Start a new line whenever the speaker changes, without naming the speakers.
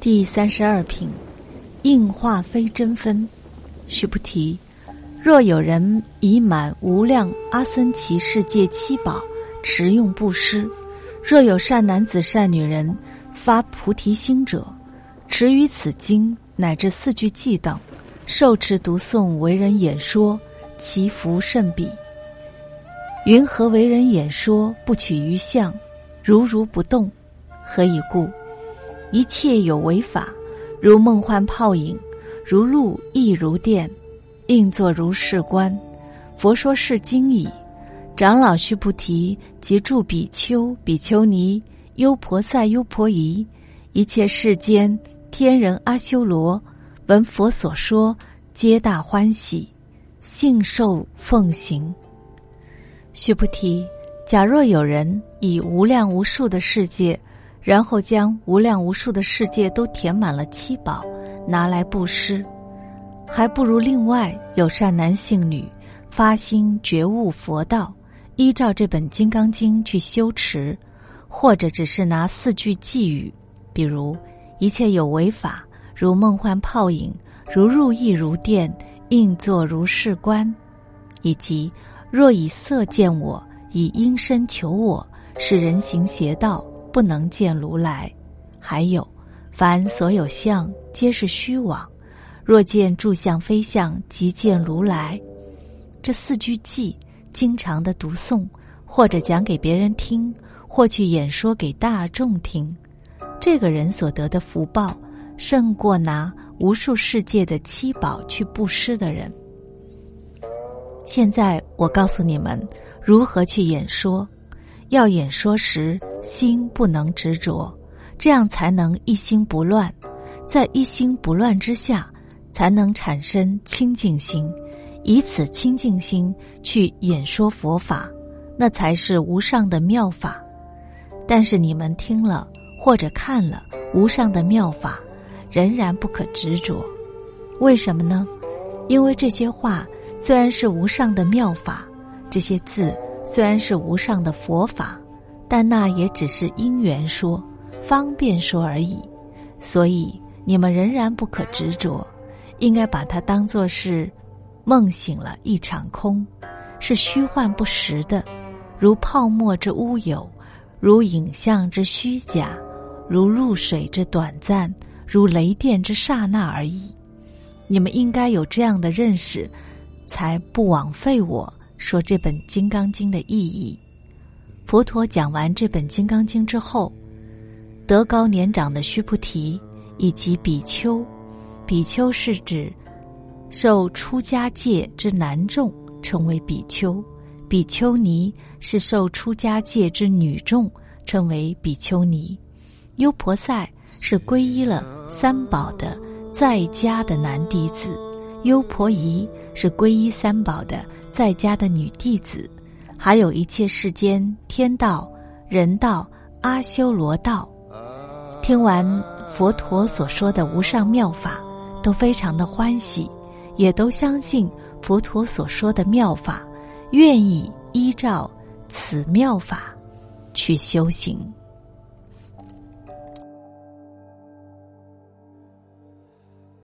第三十二品，应化非真分。须菩提，若有人已满无量阿僧祇世界七宝持用布施，若有善男子善女人发菩提心者，持于此经乃至四句偈等，受持读诵为人演说，其福甚彼。云何为人演说？不取于相，如如不动。何以故？一切有为法，如梦幻泡影，如露亦如电，应作如是观。佛说是经已。长老须菩提及诸比丘、比丘尼、优婆塞、优婆夷，一切世间天人阿修罗，闻佛所说，皆大欢喜，信受奉行。须菩提，假若有人以无量无数的世界。然后将无量无数的世界都填满了七宝，拿来布施，还不如另外有善男信女发心觉悟佛道，依照这本《金刚经》去修持，或者只是拿四句寄语，比如一切有为法，如梦幻泡影，如入亦如电，应作如是观，以及若以色见我，以音声求我，是人行邪道。不能见如来，还有，凡所有相皆是虚妄。若见诸相非相，即见如来。这四句偈，经常的读诵，或者讲给别人听，或去演说给大众听，这个人所得的福报，胜过拿无数世界的七宝去布施的人。现在我告诉你们，如何去演说。要演说时，心不能执着，这样才能一心不乱。在一心不乱之下，才能产生清净心，以此清净心去演说佛法，那才是无上的妙法。但是你们听了或者看了无上的妙法，仍然不可执着。为什么呢？因为这些话虽然是无上的妙法，这些字。虽然是无上的佛法，但那也只是因缘说、方便说而已。所以你们仍然不可执着，应该把它当作是梦醒了一场空，是虚幻不实的，如泡沫之乌有，如影像之虚假，如露水之短暂，如雷电之刹那而已。你们应该有这样的认识，才不枉费我。说这本《金刚经》的意义。佛陀讲完这本《金刚经》之后，德高年长的须菩提以及比丘，比丘是指受出家戒之男众，称为比丘；比丘尼是受出家戒之女众，称为比丘尼；优婆塞是皈依了三宝的在家的男弟子；优婆夷是皈依三宝的。在家的女弟子，还有一切世间天道、人道、阿修罗道，听完佛陀所说的无上妙法，都非常的欢喜，也都相信佛陀所说的妙法，愿意依照此妙法去修行。